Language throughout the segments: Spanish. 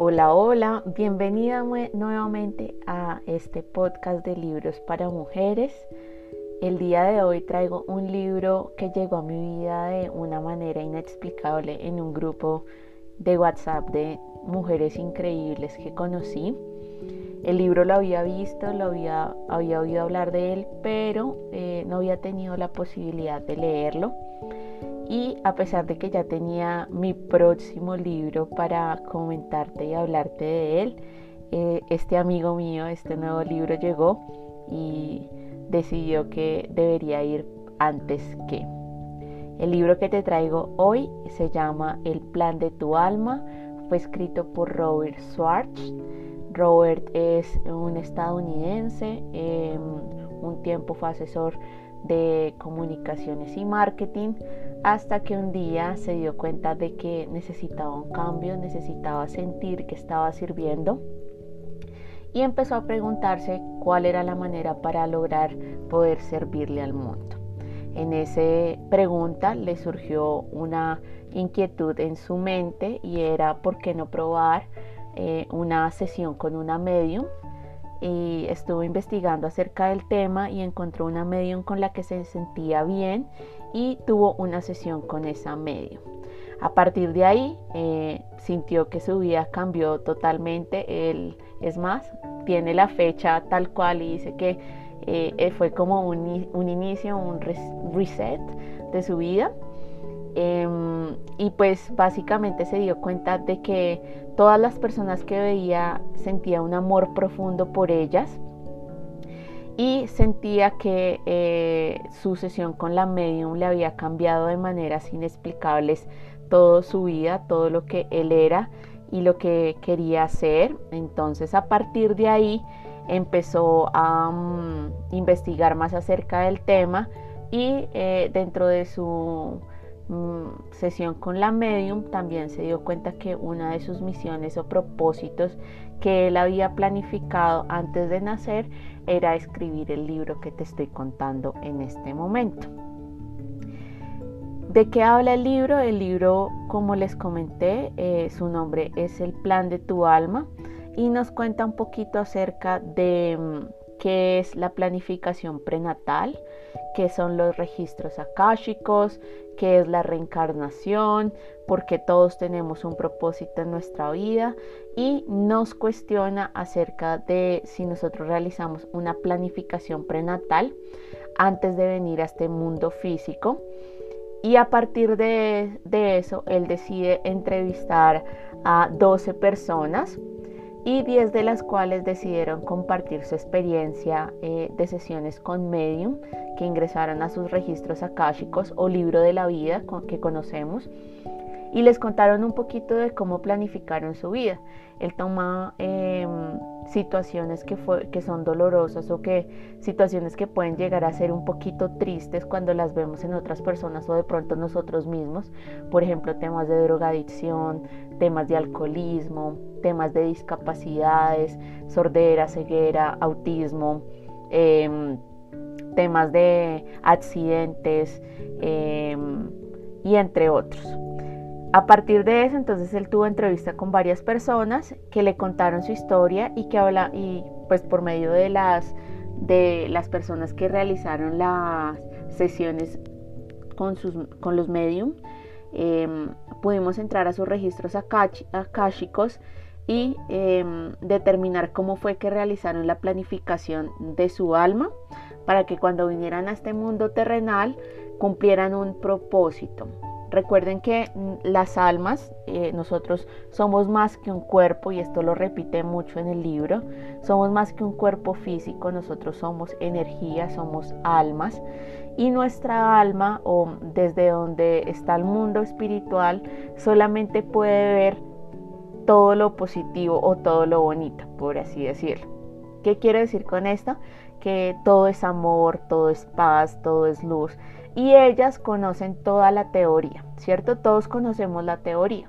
Hola, hola, bienvenida nuevamente a este podcast de libros para mujeres. El día de hoy traigo un libro que llegó a mi vida de una manera inexplicable en un grupo de WhatsApp de mujeres increíbles que conocí. El libro lo había visto, lo había, había oído hablar de él, pero eh, no había tenido la posibilidad de leerlo y a pesar de que ya tenía mi próximo libro para comentarte y hablarte de él, eh, este amigo mío, este nuevo libro llegó y decidió que debería ir antes que. El libro que te traigo hoy se llama El plan de tu alma, fue escrito por Robert Schwartz. Robert es un estadounidense, em, un tiempo fue asesor de comunicaciones y marketing hasta que un día se dio cuenta de que necesitaba un cambio, necesitaba sentir que estaba sirviendo y empezó a preguntarse cuál era la manera para lograr poder servirle al mundo. En esa pregunta le surgió una inquietud en su mente y era por qué no probar eh, una sesión con una medium y estuvo investigando acerca del tema y encontró una medium con la que se sentía bien y tuvo una sesión con esa medium. A partir de ahí eh, sintió que su vida cambió totalmente. Él, es más, tiene la fecha tal cual y dice que eh, fue como un, un, inicio, un reset de su vida. Em, y pues básicamente se dio cuenta de que todas las personas que veía sentía un amor profundo por ellas y sentía que eh, su sesión con la medium le había cambiado de maneras inexplicables toda su vida, todo lo que él era y lo que quería hacer. Entonces a partir de ahí empezó a mm, investigar más acerca del tema y eh, dentro de su sesión con la medium también se dio cuenta que una de sus misiones o propósitos que él había planificado antes de nacer era escribir el libro que te estoy contando en este momento. ¿De qué habla el libro? El libro, como les comenté, eh, su nombre es El plan de tu alma y nos cuenta un poquito acerca de mm, qué es la planificación prenatal, qué son los registros akáshicos, qué es la reencarnación, porque todos tenemos un propósito en nuestra vida y nos cuestiona acerca de si nosotros realizamos una planificación prenatal antes de venir a este mundo físico. Y a partir de, de eso, él decide entrevistar a 12 personas y 10 de las cuales decidieron compartir su experiencia eh, de sesiones con Medium, que ingresaron a sus registros akáshicos o libro de la vida que conocemos y les contaron un poquito de cómo planificaron su vida. Él toma em, situaciones que, son dolorosas o que situaciones que pueden llegar a ser un poquito tristes cuando las vemos en otras personas o de pronto nosotros mismos. Por ejemplo, temas de drogadicción, temas de alcoholismo, temas de discapacidades, sordera, ceguera, autismo, em, temas de accidentes em, y entre otros. A partir de eso, entonces él tuvo entrevista con varias personas que le contaron su historia y que habla y pues por medio de las de las personas que realizaron las sesiones con sus con los medium em, pudimos entrar a sus registros akáshicos y em, determinar cómo fue que realizaron la planificación de su alma para que cuando vinieran a este mundo terrenal cumplieran un propósito. Recuerden que mm, las almas, eh, nosotros somos más que un cuerpo, y esto lo repite mucho en el libro, somos más que un cuerpo físico, nosotros somos energía, somos almas, y nuestra alma, o desde donde está el mundo espiritual, solamente puede ver todo lo positivo o todo lo bonito, por así decirlo. ¿Qué quiero decir con esto? Que todo es amor, todo es paz, todo es luz y ellas conocen toda la teoría, ¿cierto? Todos conocemos la teoría.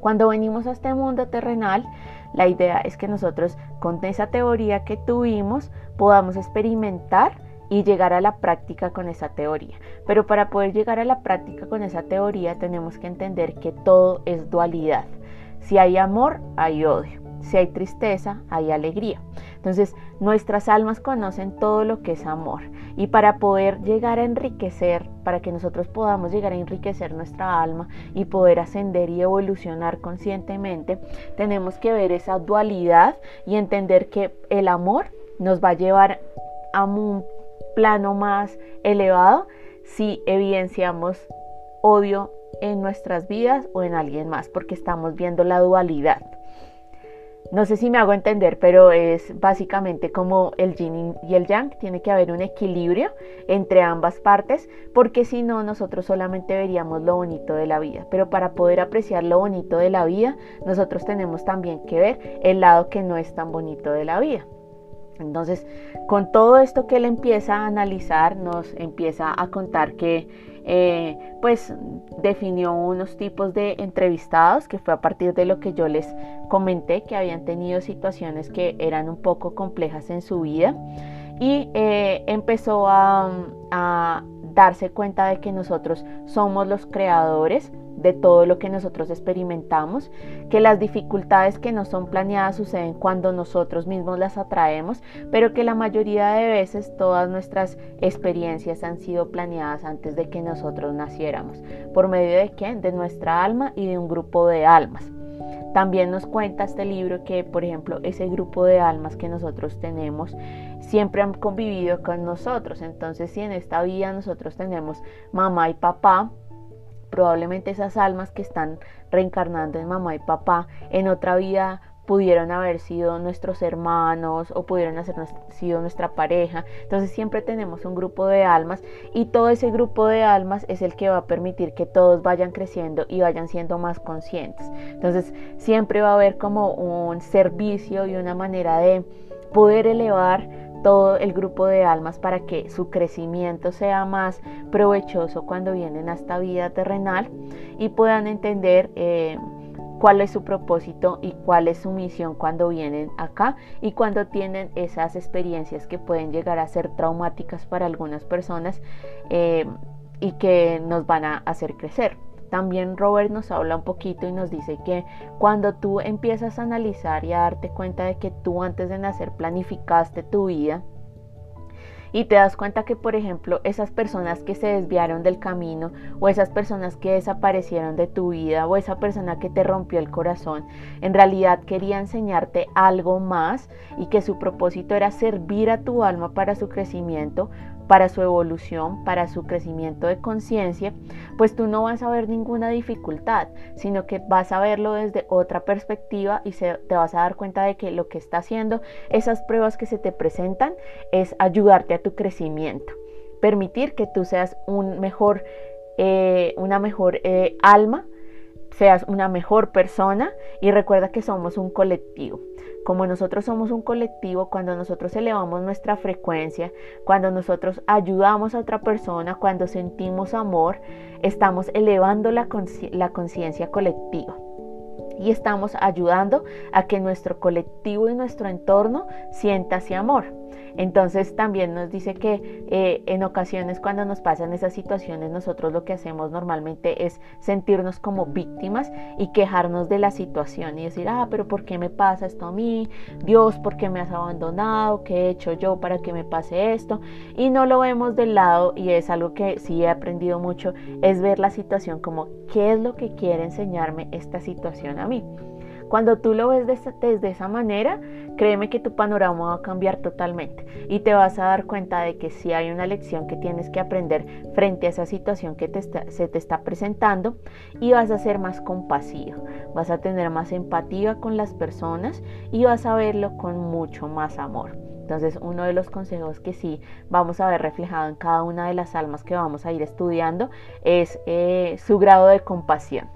Cuando venimos a este mundo terrenal, la idea es que nosotros con esa teoría que tuvimos podamos experimentar y llegar a la práctica con esa teoría. Pero para poder llegar a la práctica con esa teoría tenemos que entender que todo es dualidad. Si hay amor, hay odio. Si hay tristeza, hay alegría. Entonces, nuestras almas conocen todo lo que es amor. Y para poder llegar a enriquecer, para que nosotros podamos llegar a enriquecer nuestra alma y poder ascender y evolucionar conscientemente, tenemos que ver esa dualidad y entender que el amor nos va a llevar a un plano más elevado si evidenciamos odio en nuestras vidas o en alguien más, porque estamos viendo la dualidad. No sé si me hago entender, pero es básicamente como el yin y el yang. Tiene que haber un equilibrio entre ambas partes, porque si no, nosotros solamente veríamos lo bonito de la vida. Pero para poder apreciar lo bonito de la vida, nosotros tenemos también que ver el lado que no es tan bonito de la vida. Entonces, con todo esto que él empieza a analizar, nos empieza a contar que eh, pues definió unos tipos de entrevistados, que fue a partir de lo que yo les comenté, que habían tenido situaciones que eran un poco complejas en su vida. Y eh, empezó a, a darse cuenta de que nosotros somos los creadores de todo lo que nosotros experimentamos, que las dificultades que no son planeadas suceden cuando nosotros mismos las atraemos, pero que la mayoría de veces todas nuestras experiencias han sido planeadas antes de que nosotros naciéramos. ¿Por medio de qué? De nuestra alma y de un grupo de almas. También nos cuenta este libro que, por ejemplo, ese grupo de almas que nosotros tenemos siempre han convivido con nosotros. Entonces, si en esta vida nosotros tenemos mamá y papá, probablemente esas almas que están reencarnando en mamá y papá en otra vida pudieron haber sido nuestros hermanos o pudieron haber sido nuestra pareja. Entonces siempre tenemos un grupo de almas y todo ese grupo de almas es el que va a permitir que todos vayan creciendo y vayan siendo más conscientes. Entonces siempre va a haber como un servicio y una manera de poder elevar todo el grupo de almas para que su crecimiento sea más provechoso cuando vienen a esta vida terrenal y puedan entender eh, cuál es su propósito y cuál es su misión cuando vienen acá y cuando tienen esas experiencias que pueden llegar a ser traumáticas para algunas personas eh, y que nos van a hacer crecer. También Robert nos habla un poquito y nos dice que cuando tú empiezas a analizar y a darte cuenta de que tú antes de nacer planificaste tu vida, y te das cuenta que, por ejemplo, esas personas que se desviaron del camino o esas personas que desaparecieron de tu vida o esa persona que te rompió el corazón, en realidad quería enseñarte algo más y que su propósito era servir a tu alma para su crecimiento, para su evolución, para su crecimiento de conciencia, pues tú no vas a ver ninguna dificultad, sino que vas a verlo desde otra perspectiva y te vas a dar cuenta de que lo que está haciendo esas pruebas que se te presentan es ayudarte a tu crecimiento, permitir que tú seas un mejor, eh, una mejor eh, alma, seas una mejor persona y recuerda que somos un colectivo. Como nosotros somos un colectivo, cuando nosotros elevamos nuestra frecuencia, cuando nosotros ayudamos a otra persona, cuando sentimos amor, estamos elevando la conciencia colectiva y estamos ayudando a que nuestro colectivo y nuestro entorno sienta ese amor. Entonces también nos dice que eh, en ocasiones cuando nos pasan esas situaciones nosotros lo que hacemos normalmente es sentirnos como víctimas y quejarnos de la situación y decir, ah, pero ¿por qué me pasa esto a mí? Dios, ¿por qué me has abandonado? ¿Qué he hecho yo para que me pase esto? Y no lo vemos del lado y es algo que sí he aprendido mucho, es ver la situación como, ¿qué es lo que quiere enseñarme esta situación a mí? Cuando tú lo ves desde esa manera, créeme que tu panorama va a cambiar totalmente y te vas a dar cuenta de que si hay una lección que tienes que aprender frente a esa situación que se te está presentando y vas a ser más compasivo, vas a tener más empatía con las personas y vas a verlo con mucho más amor. Entonces, uno de los consejos que sí vamos a ver reflejado en cada una de las almas que vamos a ir estudiando es eh, su grado de compasión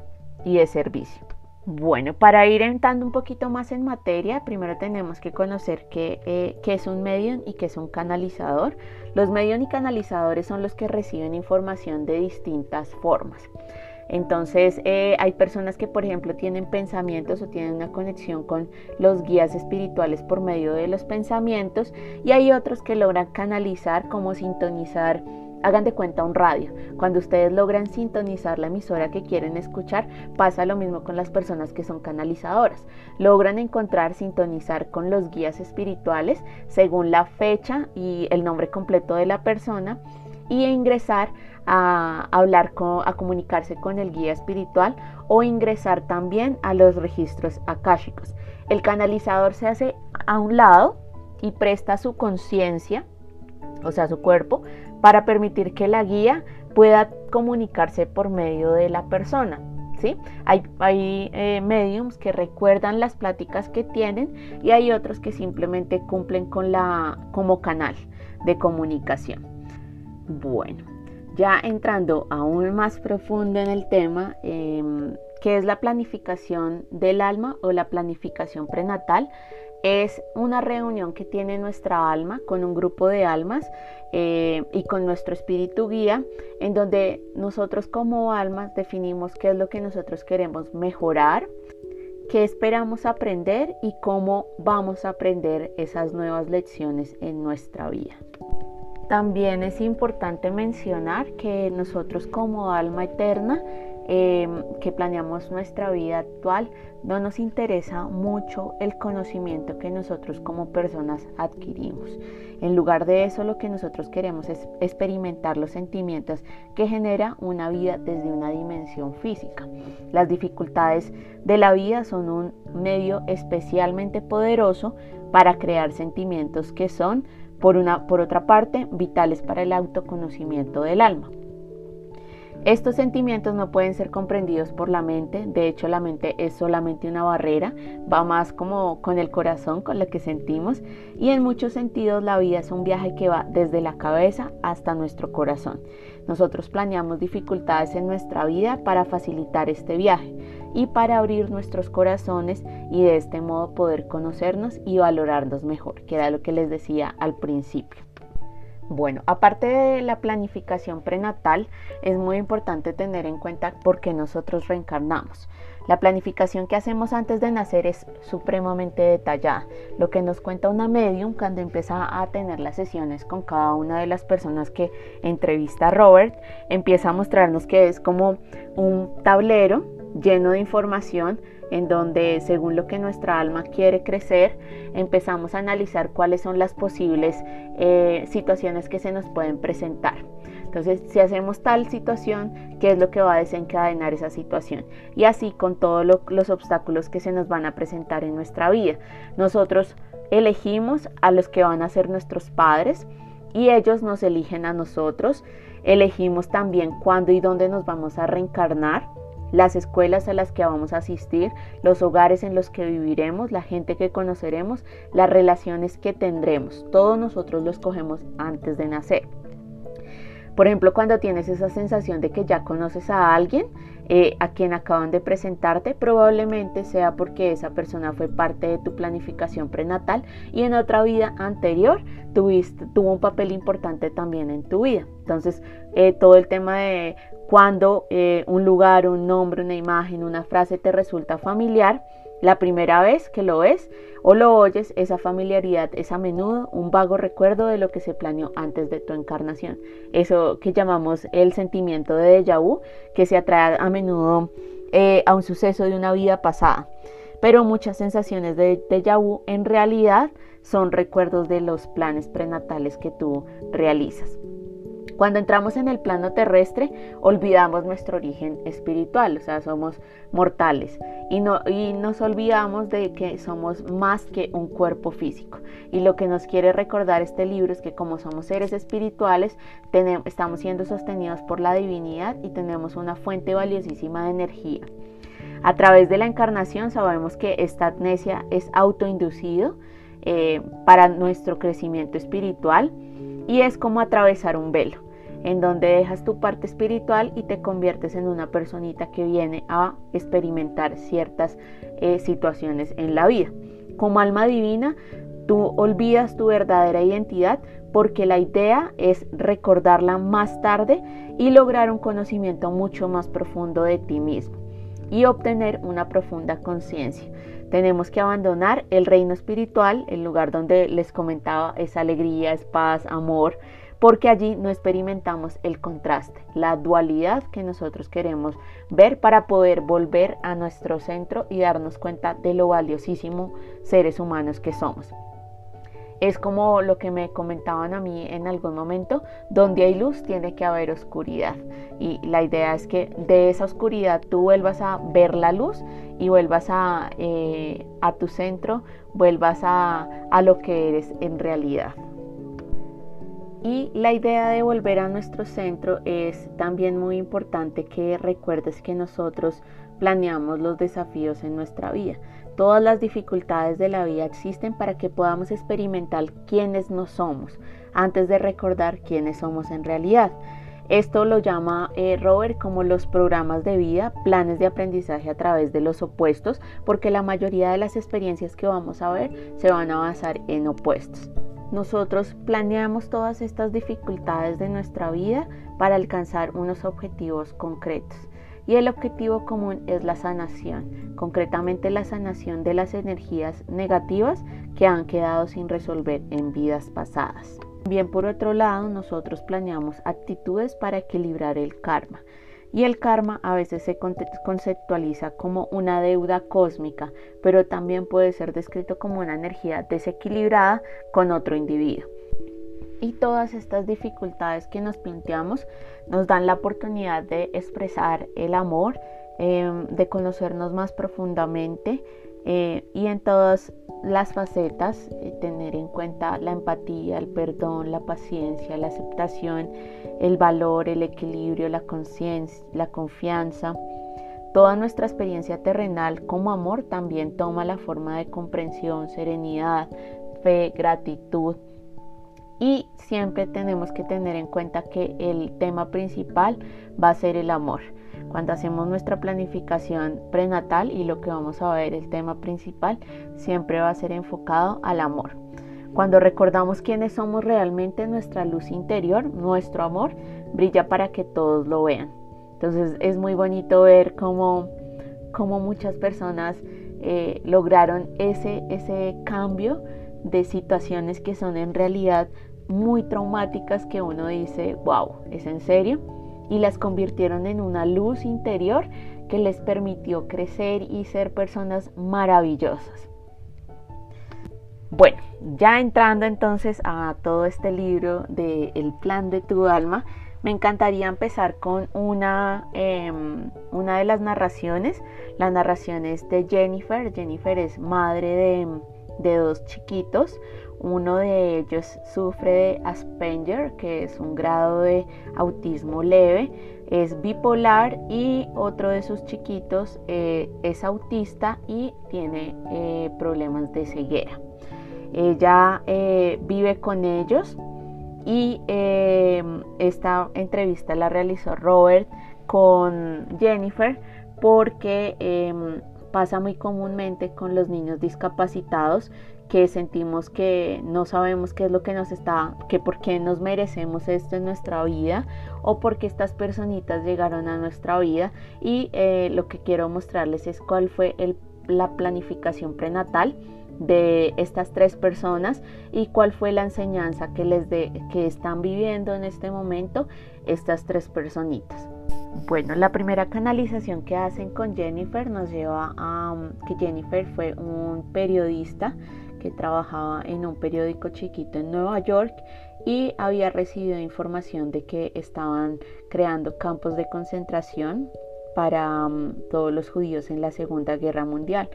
y de servicio. Bueno, para ir entrando un poquito más en materia, primero tenemos que conocer eh, qué, es un medium y qué es un canalizador. Los medium y canalizadores son los que reciben información de distintas formas. Entonces, eh, hay personas que, por ejemplo, tienen pensamientos o tienen una conexión con los guías espirituales por medio de los pensamientos y hay otros que logran canalizar como sintonizar hagan de cuenta un radio. Cuando ustedes logran sintonizar la emisora que quieren escuchar, pasa lo mismo con las personas que son canalizadoras. Logran encontrar, sintonizar con los guías espirituales según la fecha y el nombre completo de la persona y ingresar a hablar, con, a comunicarse con el guía espiritual o ingresar también a los registros akáshicos. El canalizador se hace a un lado y presta su conciencia, o sea, su cuerpo, para permitir que la guía pueda comunicarse por medio de la persona. ¿sí? Hay, hay eh, mediums que recuerdan las pláticas que tienen y hay otros que simplemente cumplen con la, como canal de comunicación. Bueno, ya entrando aún más profundo en el tema, eh, que es la planificación del alma o la planificación prenatal, es una reunión que tiene nuestra alma con un grupo de almas eh, y con nuestro espíritu guía, en donde nosotros como almas definimos qué es lo que nosotros queremos mejorar, qué esperamos aprender y cómo vamos a aprender esas nuevas lecciones en nuestra vida. También es importante mencionar que nosotros como alma eterna Em, que planeamos nuestra vida actual, no nos interesa mucho el conocimiento que nosotros como personas adquirimos. En lugar de eso, lo que nosotros queremos es experimentar los sentimientos que genera una vida desde una dimensión física. Las dificultades de la vida son un medio especialmente poderoso para crear sentimientos que son, por, una, por otra parte, vitales para el autoconocimiento del alma. Estos sentimientos no pueden ser comprendidos por la mente, de hecho la mente es solamente una barrera, va más como con el corazón, con lo que sentimos, y en muchos sentidos la vida es un viaje que va desde la cabeza hasta nuestro corazón. Nosotros planeamos dificultades en nuestra vida para facilitar este viaje y para abrir nuestros corazones y de este modo poder conocernos y valorarnos mejor, que era lo que les decía al principio. Bueno, aparte de la planificación prenatal, es muy importante tener en cuenta por qué nosotros reencarnamos. La planificación que hacemos antes de nacer es supremamente detallada, lo que nos cuenta una medium cuando empieza a tener las sesiones con cada una de las personas que entrevista a Robert, empieza a mostrarnos que es como un tablero lleno de información en donde según lo que nuestra alma quiere crecer, empezamos a analizar cuáles son las posibles eh, situaciones que se nos pueden presentar. Entonces, si hacemos tal situación, ¿qué es lo que va a desencadenar esa situación? Y así con todos los obstáculos que se nos van a presentar en nuestra vida. Nosotros elegimos a los que van a ser nuestros padres y ellos nos eligen a nosotros. Elegimos también cuándo y dónde nos vamos a reencarnar las escuelas a las que vamos a asistir, los hogares en los que viviremos, la gente que conoceremos, las relaciones que tendremos. Todos nosotros los cogemos antes de nacer. Por ejemplo, cuando tienes esa sensación de que ya conoces a alguien, eh, a quien acaban de presentarte, probablemente sea porque esa persona fue parte de tu planificación prenatal y en otra vida anterior tuviste, tuvo un papel importante también en tu vida. Entonces, eh, todo el tema de cuando eh, un lugar, un nombre, una imagen, una frase te resulta familiar, la primera vez que lo ves o lo oyes, esa familiaridad es a menudo un vago recuerdo de lo que se planeó antes de tu encarnación. Eso que llamamos el sentimiento de déjà vu, que se atrae a menudo eh, a un suceso de una vida pasada. Pero muchas sensaciones de déjà vu en realidad son recuerdos de los planes prenatales que tú realizas. Cuando entramos en el plano terrestre, olvidamos nuestro origen espiritual, o sea, somos mortales y, no, y nos olvidamos de que somos más que un cuerpo físico. Y lo que nos quiere recordar este libro es que como somos seres espirituales, tenemos, estamos siendo sostenidos por la divinidad y tenemos una fuente valiosísima de energía. A través de la encarnación sabemos que esta amnesia es autoinducido eh, para nuestro crecimiento espiritual y es como atravesar un velo en donde dejas tu parte espiritual y te conviertes en una personita que viene a experimentar ciertas eh, situaciones en la vida. Como alma divina, tú olvidas tu verdadera identidad porque la idea es recordarla más tarde y lograr un conocimiento mucho más profundo de ti mismo y obtener una profunda conciencia. Tenemos que abandonar el reino espiritual, el lugar donde les comentaba es alegría, es paz, amor, porque allí no experimentamos el contraste, la dualidad que nosotros queremos ver para poder volver a nuestro centro y darnos cuenta de lo valiosísimo seres humanos que somos. Es como lo que me comentaban a mí en algún momento, donde hay luz tiene que haber oscuridad. Y la idea es que de esa oscuridad tú vuelvas a ver la luz y vuelvas a, eh, a tu centro, vuelvas a, a lo que eres en realidad. Y la idea de volver a nuestro centro es también muy importante que recuerdes que nosotros planeamos los desafíos en nuestra vida. Todas las dificultades de la vida existen para que podamos experimentar quiénes no somos antes de recordar quiénes somos en realidad. Esto lo llama eh, Robert como los programas de vida, planes de aprendizaje a través de los opuestos, porque la mayoría de las experiencias que vamos a ver se van a basar en opuestos. Nosotros planeamos todas estas dificultades de nuestra vida para alcanzar unos objetivos concretos y el objetivo común es la sanación, concretamente la sanación de las energías negativas que han quedado sin resolver en vidas pasadas. Bien, por otro lado, nosotros planeamos actitudes para equilibrar el karma. Y el karma a veces se conceptualiza como una deuda cósmica, pero también puede ser descrito como una energía desequilibrada con otro individuo. Y todas estas dificultades que nos planteamos nos dan la oportunidad de expresar el amor, em, de conocernos más profundamente eh, y en todas las facetas eh, tener en cuenta la empatía, el perdón, la paciencia, la aceptación, el valor, el equilibrio, la conciencia, la confianza. Toda nuestra experiencia terrenal como amor también toma la forma de comprensión, serenidad, fe, gratitud, y siempre tenemos que tener en cuenta que el tema principal va a ser el amor. Cuando hacemos nuestra planificación prenatal y lo que vamos a ver, el tema principal, siempre va a ser enfocado al amor. Cuando recordamos quiénes somos realmente, nuestra luz interior, nuestro amor, brilla para que todos lo vean. Entonces es muy bonito ver cómo, cómo muchas personas eh, lograron ese, ese cambio de situaciones que son en realidad muy traumáticas que uno dice, wow, ¿es en serio? Y las convirtieron en una luz interior que les permitió crecer y ser personas maravillosas. Bueno, ya entrando entonces a todo este libro de El plan de tu alma, me encantaría empezar con una, em, una de las narraciones. La narración es de Jennifer. Jennifer es madre de, de dos chiquitos. Uno de ellos sufre de Asperger, que es un grado de autismo leve, es bipolar y otro de sus chiquitos eh, es autista y tiene eh, problemas de ceguera. Ella eh, vive con ellos y esta entrevista la realizó Robert con Jennifer porque em, pasa muy comúnmente con los niños discapacitados que sentimos que no sabemos qué es lo que nos está, que por qué nos merecemos esto en nuestra vida o porque estas personitas llegaron a nuestra vida. Y eh, lo que quiero mostrarles es cuál fue la planificación prenatal de estas tres personas y cuál fue la enseñanza que les que están viviendo en este momento estas tres personitas. Bueno, la primera canalización que hacen con Jennifer nos lleva a um, que Jennifer fue un periodista que trabajaba en un periódico chiquito en Nueva York y había recibido información de que estaban creando campos de concentración para um, todos los judíos en la Segunda Guerra Mundial.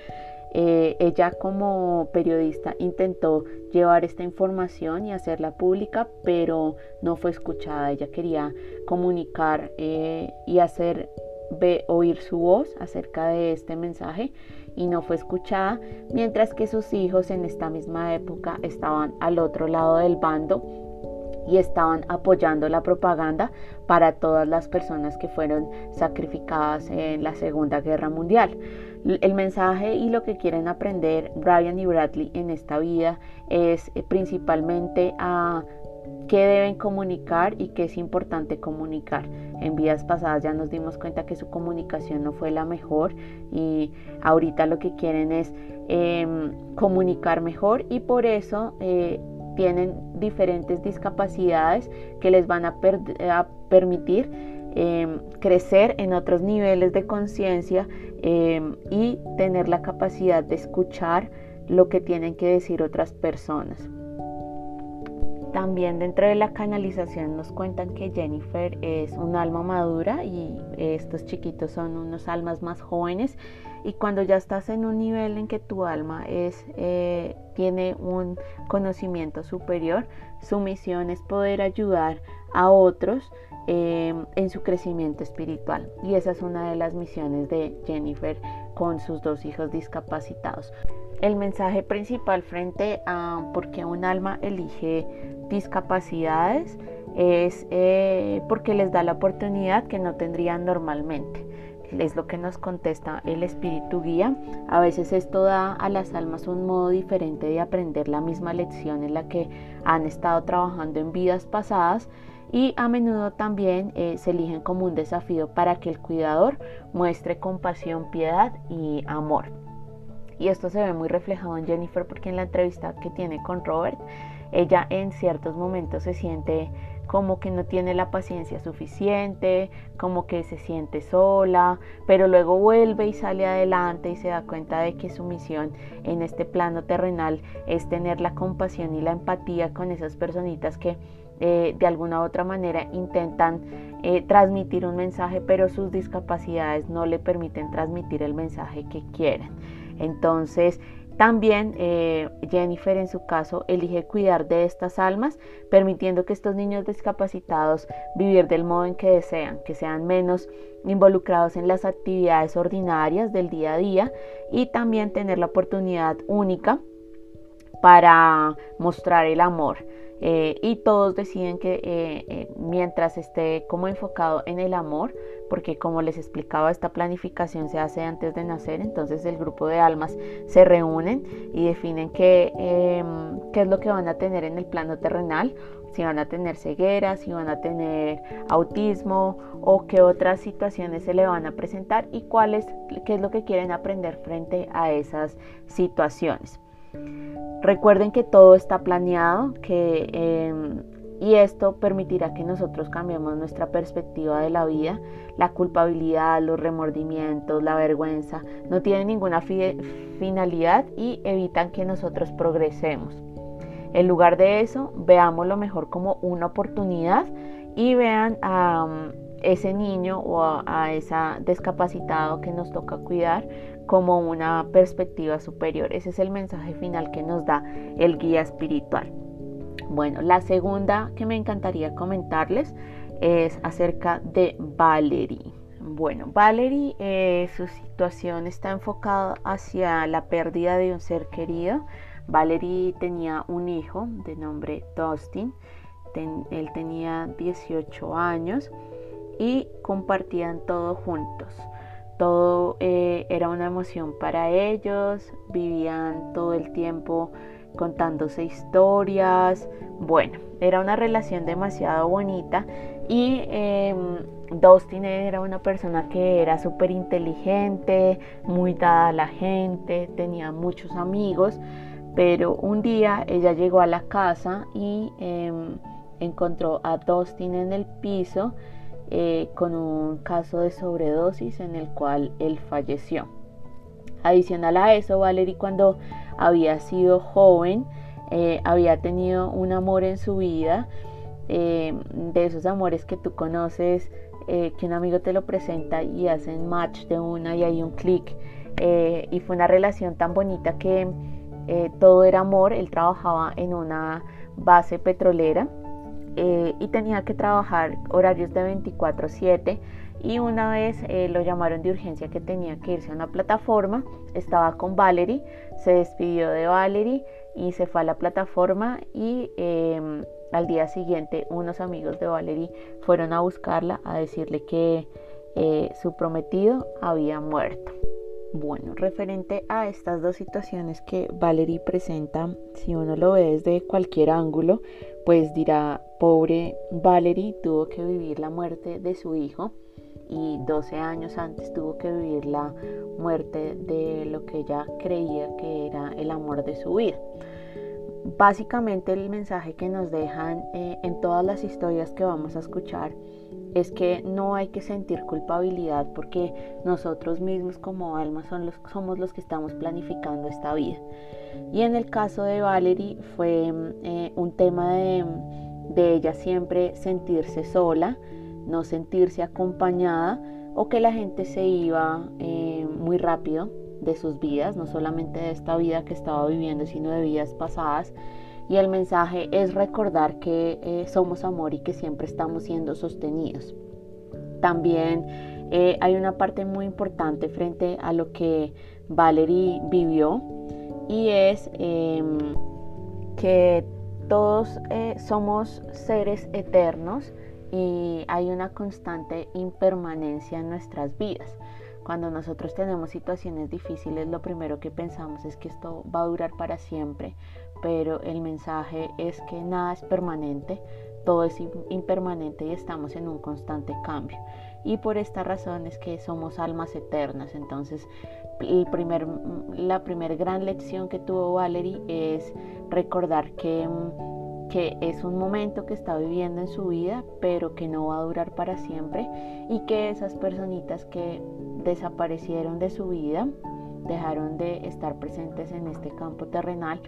Eh, ella como periodista intentó llevar esta información y hacerla pública, pero no fue escuchada. Ella quería comunicar eh, y hacer oír su voz acerca de este mensaje y no fue escuchada, mientras que sus hijos en esta misma época estaban al otro lado del bando y estaban apoyando la propaganda para todas las personas que fueron sacrificadas en la Segunda Guerra Mundial. El mensaje y lo que quieren aprender Brian y Bradley en esta vida es eh, principalmente a qué deben comunicar y qué es importante comunicar. En vidas pasadas ya nos dimos cuenta que su comunicación no fue la mejor y ahorita lo que quieren es em, comunicar mejor y por eso eh, tienen diferentes discapacidades que les van a, permitir em, crecer en otros niveles de conciencia em, y tener la capacidad de escuchar lo que tienen que decir otras personas. También dentro de la canalización nos cuentan que Jennifer es un alma madura y estos chiquitos son unos almas más jóvenes y cuando ya estás en un nivel en que tu alma es, eh, tiene un conocimiento superior, su misión es poder ayudar a otros em, en su crecimiento espiritual. Y esa es una de las misiones de Jennifer con sus dos hijos discapacitados. El mensaje principal frente a por qué un alma elige discapacidades es eh, porque les da la oportunidad que no tendrían normalmente. Es lo que nos contesta el espíritu guía. A veces esto da a las almas un modo diferente de aprender la misma lección en la que han estado trabajando en vidas pasadas y a menudo también eh, se eligen como un desafío para que el cuidador muestre compasión, piedad y amor. Y esto se ve muy reflejado en Jennifer porque en la entrevista que tiene con Robert, ella en ciertos momentos se siente como que no tiene la paciencia suficiente, como que se siente sola, pero luego vuelve y sale adelante y se da cuenta de que su misión en este plano terrenal es tener la compasión y la empatía con esas personitas que eh, de alguna u otra manera intentan eh, transmitir un mensaje, pero sus discapacidades no le permiten transmitir el mensaje que quieren. Entonces, también eh, Jennifer en su caso elige cuidar de estas almas, permitiendo que estos niños discapacitados vivir del modo en que desean, que sean menos involucrados en las actividades ordinarias del día a día y también tener la oportunidad única para mostrar el amor. Eh, y todos deciden que eh, eh, mientras esté como enfocado en el amor, porque como les explicaba, esta planificación se hace antes de nacer, entonces el grupo de almas se reúnen y definen qué, em, qué es lo que van a tener en el plano terrenal, si van a tener ceguera, si van a tener autismo o qué otras situaciones se le van a presentar y cuál qué es lo que quieren aprender frente a esas situaciones. Recuerden que todo está planeado, que, em, y esto permitirá que nosotros cambiemos nuestra perspectiva de la vida. La culpabilidad, los remordimientos, la vergüenza no tienen ninguna finalidad y evitan que nosotros progresemos. En lugar de eso, veámoslo mejor como una oportunidad y vean ese niño o a, a ese discapacitado que nos toca cuidar como una perspectiva superior. Ese es el mensaje final que nos da el guía espiritual. Bueno, la segunda que me encantaría comentarles es acerca de Valerie. Bueno, Valerie, eh, su situación está enfocada hacia la pérdida de un ser querido. Valerie tenía un hijo de nombre Dustin. él tenía 18 años y compartían todo juntos. Todo eh, era una emoción para ellos, vivían todo el tiempo contándose historias. Bueno, era una relación demasiado bonita y eh, Dustin era una persona que era súper inteligente, muy dada a la gente, tenía muchos amigos, pero un día ella llegó a la casa y em, encontró a Dustin en el piso eh, con un caso de sobredosis en el cual él falleció. Adicional a eso, Valerie cuando había sido joven, eh, había tenido un amor en su vida, eh, de esos amores que tú conoces, que un amigo te lo presenta y hacen match de una y hay un clic. y fue una relación tan bonita que todo era amor, él trabajaba en una base petrolera eh, y tenía que trabajar horarios de 24/7 y una vez eh, lo llamaron de urgencia que tenía que irse a una plataforma, estaba con Valerie, se despidió de Valerie y se fue a la plataforma y em, al día siguiente unos amigos de Valerie fueron a buscarla a decirle que eh, su prometido había muerto. Bueno, referente a estas dos situaciones que Valerie presenta, si uno lo ve desde cualquier ángulo, pues dirá, pobre Valerie tuvo que vivir la muerte de su hijo y 12 años antes tuvo que vivir la muerte de lo que ella creía que era el amor de su vida. Básicamente el mensaje que nos dejan eh, en todas las historias que vamos a escuchar es que no hay que sentir culpabilidad porque nosotros mismos como almas somos los que estamos planificando esta vida. Y en el caso de Valerie fue eh, un tema de, ella siempre sentirse sola, no sentirse acompañada o que la gente se iba eh, muy rápido de sus vidas, no solamente de esta vida que estaba viviendo, sino de vidas pasadas. Y el mensaje es recordar que eh, somos amor y que siempre estamos siendo sostenidos. También hay una parte muy importante frente a lo que Valerie vivió y es em, que todos eh, somos seres eternos y hay una constante impermanencia en nuestras vidas. Cuando nosotros tenemos situaciones difíciles, lo primero que pensamos es que esto va a durar para siempre, pero el mensaje es que nada es permanente, todo es impermanente y estamos en un constante cambio. Y por esta razón es que somos almas eternas. Entonces, el primer, la primera gran lección que tuvo Valerie es recordar que, que es un momento que está viviendo en su vida, pero que no va a durar para siempre y que esas personitas que desaparecieron de su vida, dejaron de estar presentes en este campo terrenal,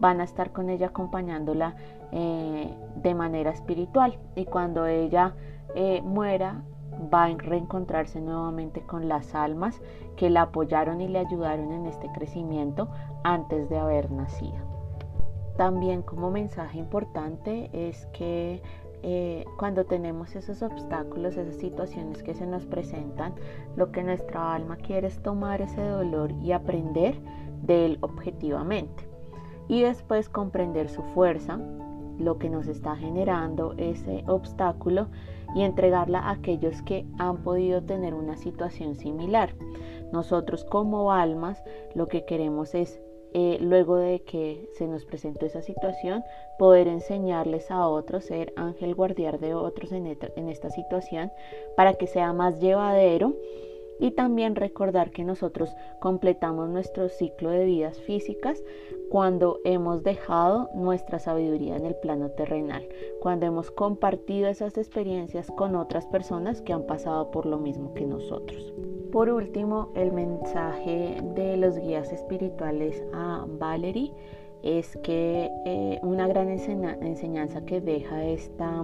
van a estar con ella acompañándola eh, de manera espiritual y cuando ella eh, muera va a reencontrarse nuevamente con las almas que la apoyaron y le ayudaron en este crecimiento antes de haber nacido. También como mensaje importante es que eh, cuando tenemos esos obstáculos, esas situaciones que se nos presentan, lo que nuestra alma quiere es tomar ese dolor y aprender de él objetivamente. Y después comprender su fuerza, lo que nos está generando ese obstáculo y entregarla a aquellos que han podido tener una situación similar. Nosotros como almas lo que queremos es, eh, luego de que se nos presentó esa situación, poder enseñarles a otros, ser ángel guardián de otros en esta situación para que sea más llevadero y también recordar que nosotros completamos nuestro ciclo de vidas físicas cuando hemos dejado nuestra sabiduría en el plano terrenal, cuando hemos compartido esas experiencias con otras personas que han pasado por lo mismo que nosotros. Por último, el mensaje de los guías espirituales a Valerie es que eh, una gran enseñanza que deja esta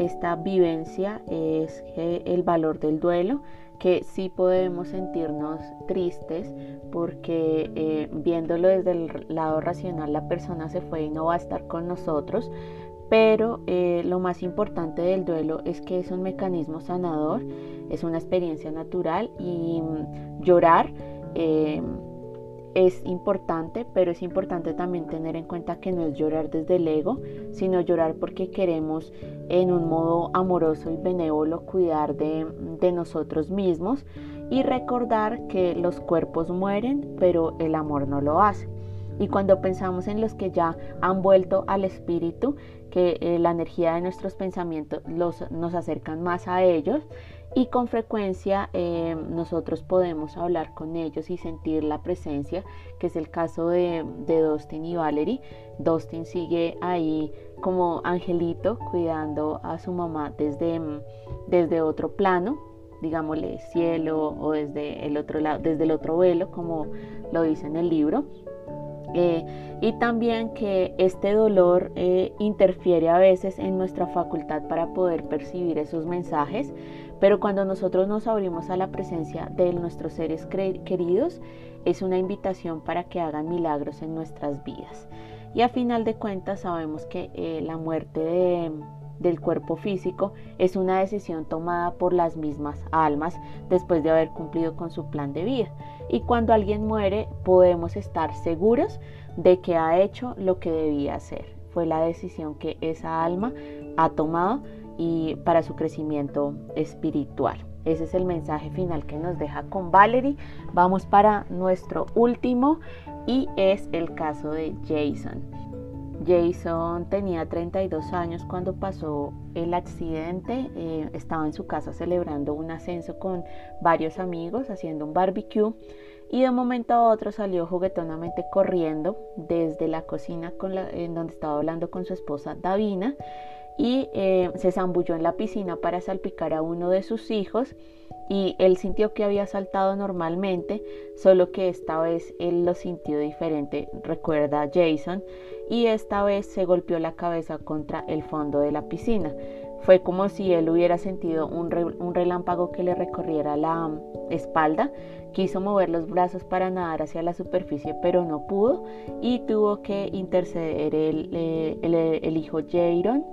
esta vivencia es el valor del duelo, que sí podemos sentirnos tristes porque eh, viéndolo desde el lado racional la persona se fue y no va a estar con nosotros, pero eh, lo más importante del duelo es que es un mecanismo sanador, es una experiencia natural y mm, llorar eh, es importante, pero es importante también tener en cuenta que no es llorar desde el ego, sino llorar porque queremos en un modo amoroso y benévolo cuidar de, nosotros mismos y recordar que los cuerpos mueren, pero el amor no lo hace. Y cuando pensamos en los que ya han vuelto al espíritu, que eh, la energía de nuestros pensamientos los, nos acercan más a ellos, y con frecuencia eh, nosotros podemos hablar con ellos y sentir la presencia, que es el caso de, de Dustin y Valerie. Dustin sigue ahí como angelito cuidando a su mamá desde, desde otro plano, digámosle cielo o desde el otro lado, desde el otro velo, como lo dice en el libro. Eh, y también que este dolor eh, interfiere a veces en nuestra facultad para poder percibir esos mensajes, pero cuando nosotros nos abrimos a la presencia de nuestros seres queridos, es una invitación para que hagan milagros en nuestras vidas. Y a final de cuentas sabemos que eh, la muerte del cuerpo físico es una decisión tomada por las mismas almas después de haber cumplido con su plan de vida. Y cuando alguien muere podemos estar seguros de que ha hecho lo que debía hacer. Fue la decisión que esa alma ha tomado y para su crecimiento espiritual. Ese es el mensaje final que nos deja con Valerie. Vamos para nuestro último y es el caso de Jason. Jason tenía 32 años cuando pasó el accidente. Eh, estaba en su casa celebrando un ascenso con varios amigos, haciendo un barbecue. y de un momento a otro salió juguetonamente corriendo desde la cocina con en donde estaba hablando con su esposa Davina y eh, se zambulló en la piscina para salpicar a uno de sus hijos y él sintió que había saltado normalmente, solo que esta vez él lo sintió diferente, recuerda Jason, y esta vez se golpeó la cabeza contra el fondo de la piscina. Fue como si él hubiera sentido un, relámpago que le recorriera la mm, espalda. Quiso mover los brazos para nadar hacia la superficie, pero no pudo y tuvo que interceder el, eh, hijo Jaron,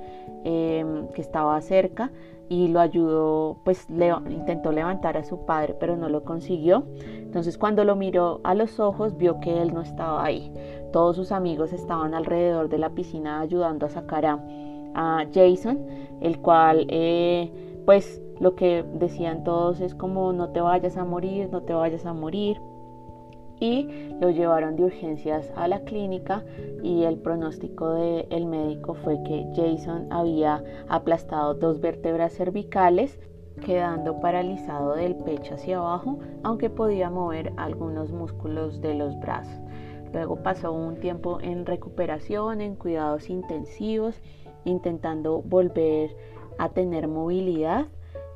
em, que estaba cerca, y lo ayudó, pues intentó levantar a su padre, pero no lo consiguió. Entonces cuando lo miró a los ojos, vio que él no estaba ahí. Todos sus amigos estaban alrededor de la piscina ayudando a sacar a, a Jason, el cual eh, pues lo que decían todos es como no te vayas a morir, no te vayas a morir. Y lo llevaron de urgencias a la clínica y el pronóstico del médico fue que Jason había aplastado dos vértebras cervicales quedando paralizado del pecho hacia abajo, aunque podía mover algunos músculos de los brazos. Luego pasó un tiempo en recuperación, en cuidados intensivos intentando volver a tener movilidad.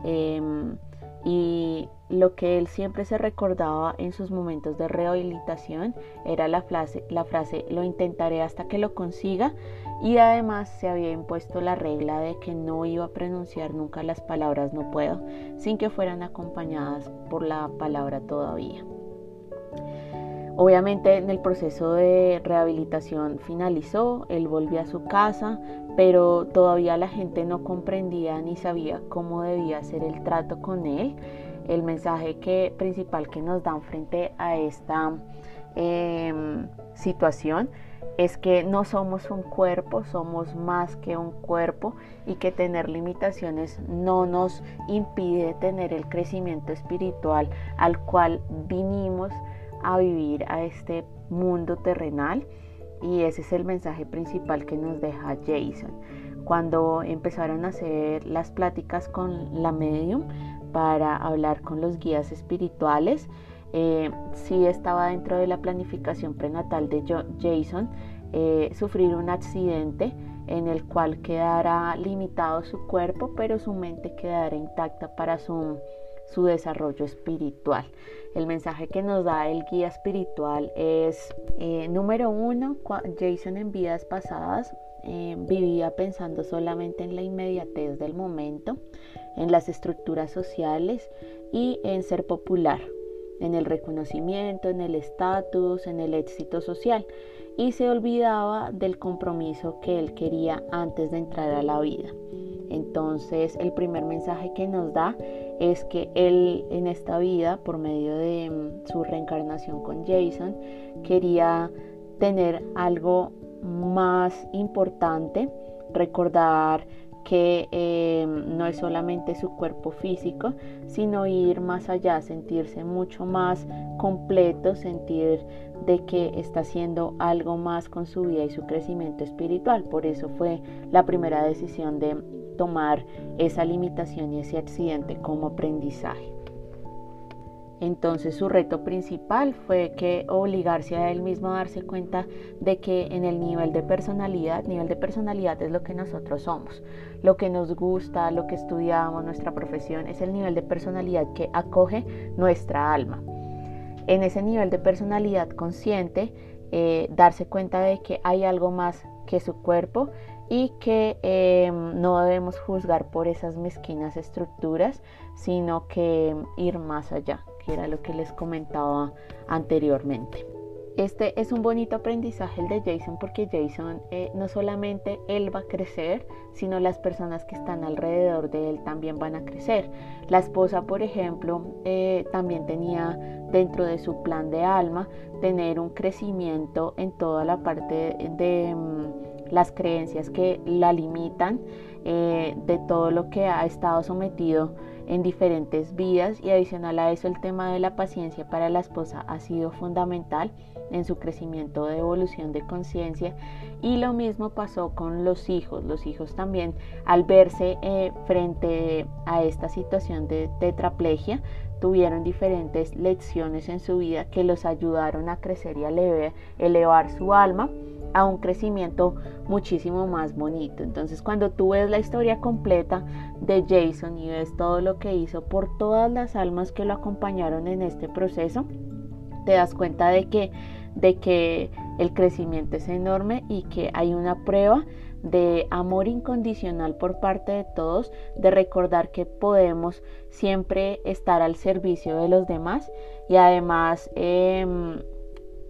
Em, y lo que él siempre se recordaba en sus momentos de rehabilitación era la frase, la frase lo intentaré hasta que lo consiga y además se había impuesto la regla de que no iba a pronunciar nunca las palabras no puedo sin que fueran acompañadas por la palabra todavía. Obviamente en el proceso de rehabilitación finalizó, él volvió a su casa, pero todavía la gente no comprendía ni sabía cómo debía ser el trato con él. El mensaje que, principal que nos dan frente a esta em, situación es que no somos un cuerpo, somos más que un cuerpo y que tener limitaciones no nos impide tener el crecimiento espiritual al cual vinimos a vivir a este mundo terrenal y ese es el mensaje principal que nos deja Jason. Cuando empezaron a hacer las pláticas con la medium para hablar con los guías espirituales, eh, sí estaba dentro de la planificación prenatal de Jason eh, sufrir un accidente en el cual quedara limitado su cuerpo, pero su mente quedara intacta para su su desarrollo espiritual. El mensaje que nos da el guía espiritual es, eh, número uno, Jason en vidas pasadas eh, vivía pensando solamente en la inmediatez del momento, en las estructuras sociales y en ser popular, en el reconocimiento, en el estatus, en el éxito social y se olvidaba del compromiso que él quería antes de entrar a la vida. Entonces el primer mensaje que nos da es que él en esta vida, por medio de mm, su reencarnación con Jason, quería tener algo más importante, recordar que em, no es solamente su cuerpo físico, sino ir más allá, sentirse mucho más completo, sentir de que está haciendo algo más con su vida y su crecimiento espiritual. Por eso fue la primera decisión de tomar esa limitación y ese accidente como aprendizaje. Entonces su reto principal fue que obligarse a él mismo a darse cuenta de que en el nivel de personalidad, nivel de personalidad es lo que nosotros somos, lo que nos gusta, lo que estudiamos, nuestra profesión, es el nivel de personalidad que acoge nuestra alma. En ese nivel de personalidad consciente, eh, darse cuenta de que hay algo más que su cuerpo y que em, no debemos juzgar por esas mezquinas estructuras, sino que ir más allá, que era lo que les comentaba anteriormente. Este es un bonito aprendizaje el de Jason porque Jason eh, no solamente él va a crecer, sino las personas que están alrededor de él también van a crecer. La esposa, por ejemplo, eh, también tenía dentro de su plan de alma tener un crecimiento en toda la parte de... Mm, las creencias que la limitan, eh, de todo lo que ha estado sometido en diferentes vidas. Y adicional a eso el tema de la paciencia para la esposa ha sido fundamental en su crecimiento de evolución de conciencia. Y lo mismo pasó con los hijos. Los hijos también al verse eh, frente a esta situación de tetraplegia tuvieron diferentes lecciones en su vida que los ayudaron a crecer y a elevar su alma a un crecimiento muchísimo más bonito. Entonces cuando tú ves la historia completa de Jason y ves todo lo que hizo por todas las almas que lo acompañaron en este proceso, te das cuenta de que, de que el crecimiento es enorme y que hay una prueba de amor incondicional por parte de todos, de recordar que podemos siempre estar al servicio de los demás y además em,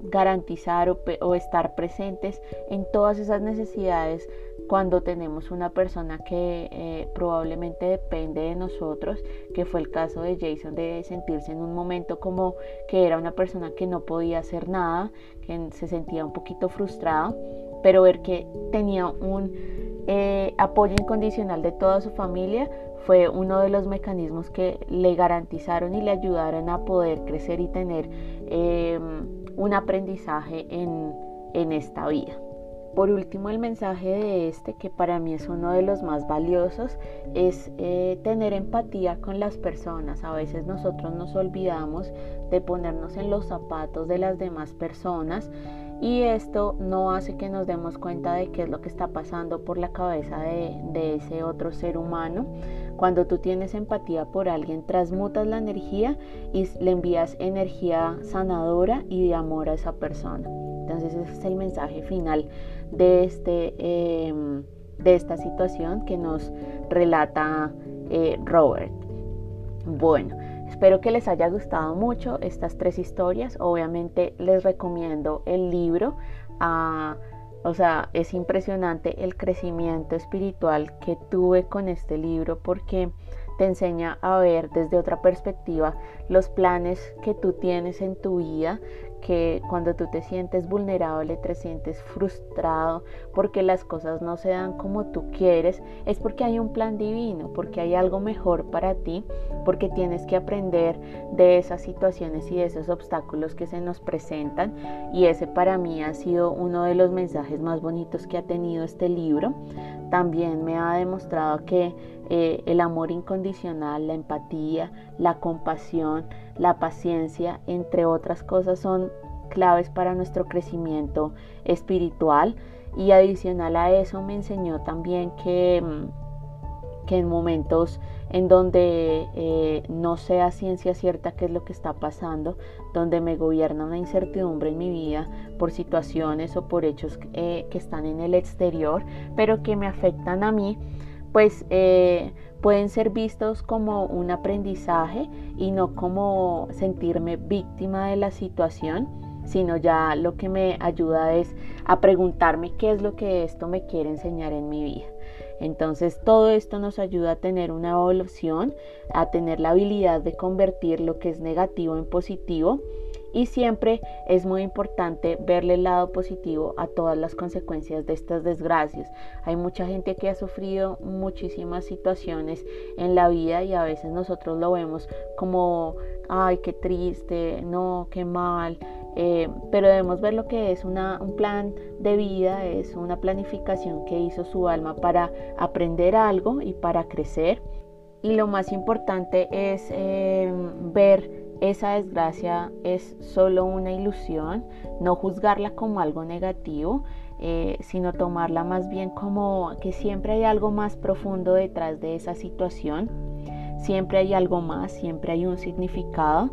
garantizar o, estar presentes en todas esas necesidades cuando tenemos una persona que eh, probablemente depende de nosotros, que fue el caso de Jason de sentirse en un momento como que era una persona que no podía hacer nada, que se sentía un poquito frustrado, pero ver que tenía un eh, apoyo incondicional de toda su familia fue uno de los mecanismos que le garantizaron y le ayudaron a poder crecer y tener em, un aprendizaje en, esta vida. Por último, el mensaje de este, que para mí es uno de los más valiosos, es eh, tener empatía con las personas. A veces nosotros nos olvidamos de ponernos en los zapatos de las demás personas y esto no hace que nos demos cuenta de qué es lo que está pasando por la cabeza de, de, ese otro ser humano. Cuando tú tienes empatía por alguien, transmutas la energía y le envías energía sanadora y de amor a esa persona. Entonces ese es el mensaje final de, este, em, de esta situación que nos relata eh, Robert. Bueno, Espero que les haya gustado mucho estas tres historias. Obviamente les recomiendo el libro. Ah, o sea, es impresionante el crecimiento espiritual que tuve con este libro porque te enseña a ver desde otra perspectiva los planes que tú tienes en tu vida, que cuando tú te sientes vulnerable, te sientes frustrado porque las cosas no se dan como tú quieres, es porque hay un plan divino, porque hay algo mejor para ti, porque tienes que aprender de esas situaciones y de esos obstáculos que se nos presentan. Y ese para mí ha sido uno de los mensajes más bonitos que ha tenido este libro. También me ha demostrado que eh, el amor incondicional, la empatía, la compasión, la paciencia, entre otras cosas, son claves para nuestro crecimiento espiritual. Y adicional a eso me enseñó también que, mm, que en momentos en donde eh, no sea ciencia cierta qué es lo que está pasando, donde me gobierna una incertidumbre en mi vida por situaciones o por hechos eh, que están en el exterior, pero que me afectan a mí, pues eh, pueden ser vistos como un aprendizaje y no como sentirme víctima de la situación, sino ya lo que me ayuda es a preguntarme qué es lo que esto me quiere enseñar en mi vida. Entonces todo esto nos ayuda a tener una evolución, a tener la habilidad de convertir lo que es negativo en positivo y siempre es muy importante verle el lado positivo a todas las consecuencias de estas desgracias. Hay mucha gente que ha sufrido muchísimas situaciones en la vida y a veces nosotros lo vemos como, ay, qué triste, no, qué mal. Eh, pero debemos ver lo que es una, un plan de vida, es una planificación que hizo su alma para aprender algo y para crecer. Y lo más importante es eh, ver esa desgracia es solo una ilusión, no juzgarla como algo negativo, eh, sino tomarla más bien como que siempre hay algo más profundo detrás de esa situación, siempre hay algo más, siempre hay un significado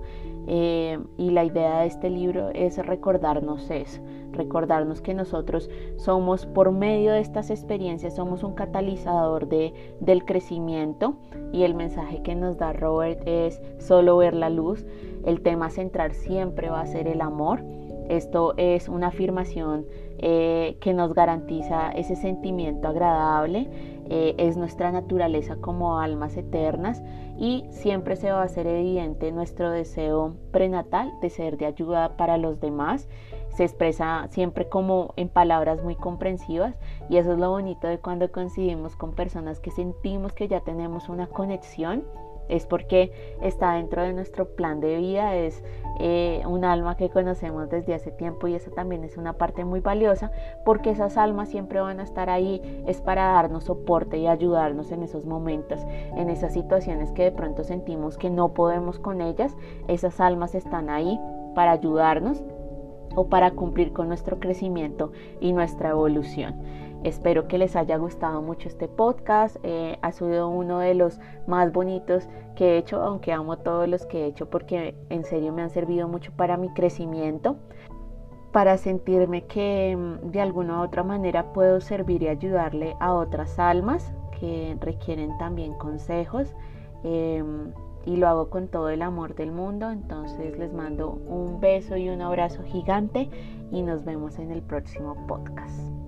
eh, y la idea de este libro es recordarnos eso, recordarnos que nosotros somos por medio de estas experiencias, somos un catalizador de, del crecimiento y el mensaje que nos da Robert es solo ver la luz. El tema central siempre va a ser el amor. Esto es una afirmación eh, que nos garantiza ese sentimiento agradable, eh, es nuestra naturaleza como almas eternas y siempre se va a hacer evidente nuestro deseo prenatal de ser de ayuda para los demás. Se expresa siempre como en palabras muy comprensivas y eso es lo bonito de cuando coincidimos con personas que sentimos que ya tenemos una conexión es porque está dentro de nuestro plan de vida, es eh, un alma que conocemos desde hace tiempo y esa también es una parte muy valiosa porque esas almas siempre van a estar ahí, es para darnos soporte y ayudarnos en esos momentos, en esas situaciones que de pronto sentimos que no podemos con ellas, esas almas están ahí para ayudarnos o para cumplir con nuestro crecimiento y nuestra evolución. Espero que les haya gustado mucho este podcast. Eh, ha sido uno de los más bonitos que he hecho, aunque amo todos los que he hecho porque en serio me han servido mucho para mi crecimiento, para sentirme que mm, de alguna u otra manera puedo servir y ayudarle a otras almas que requieren también consejos. Em, y lo hago con todo el amor del mundo. Entonces les mando un beso y un abrazo gigante y nos vemos en el próximo podcast.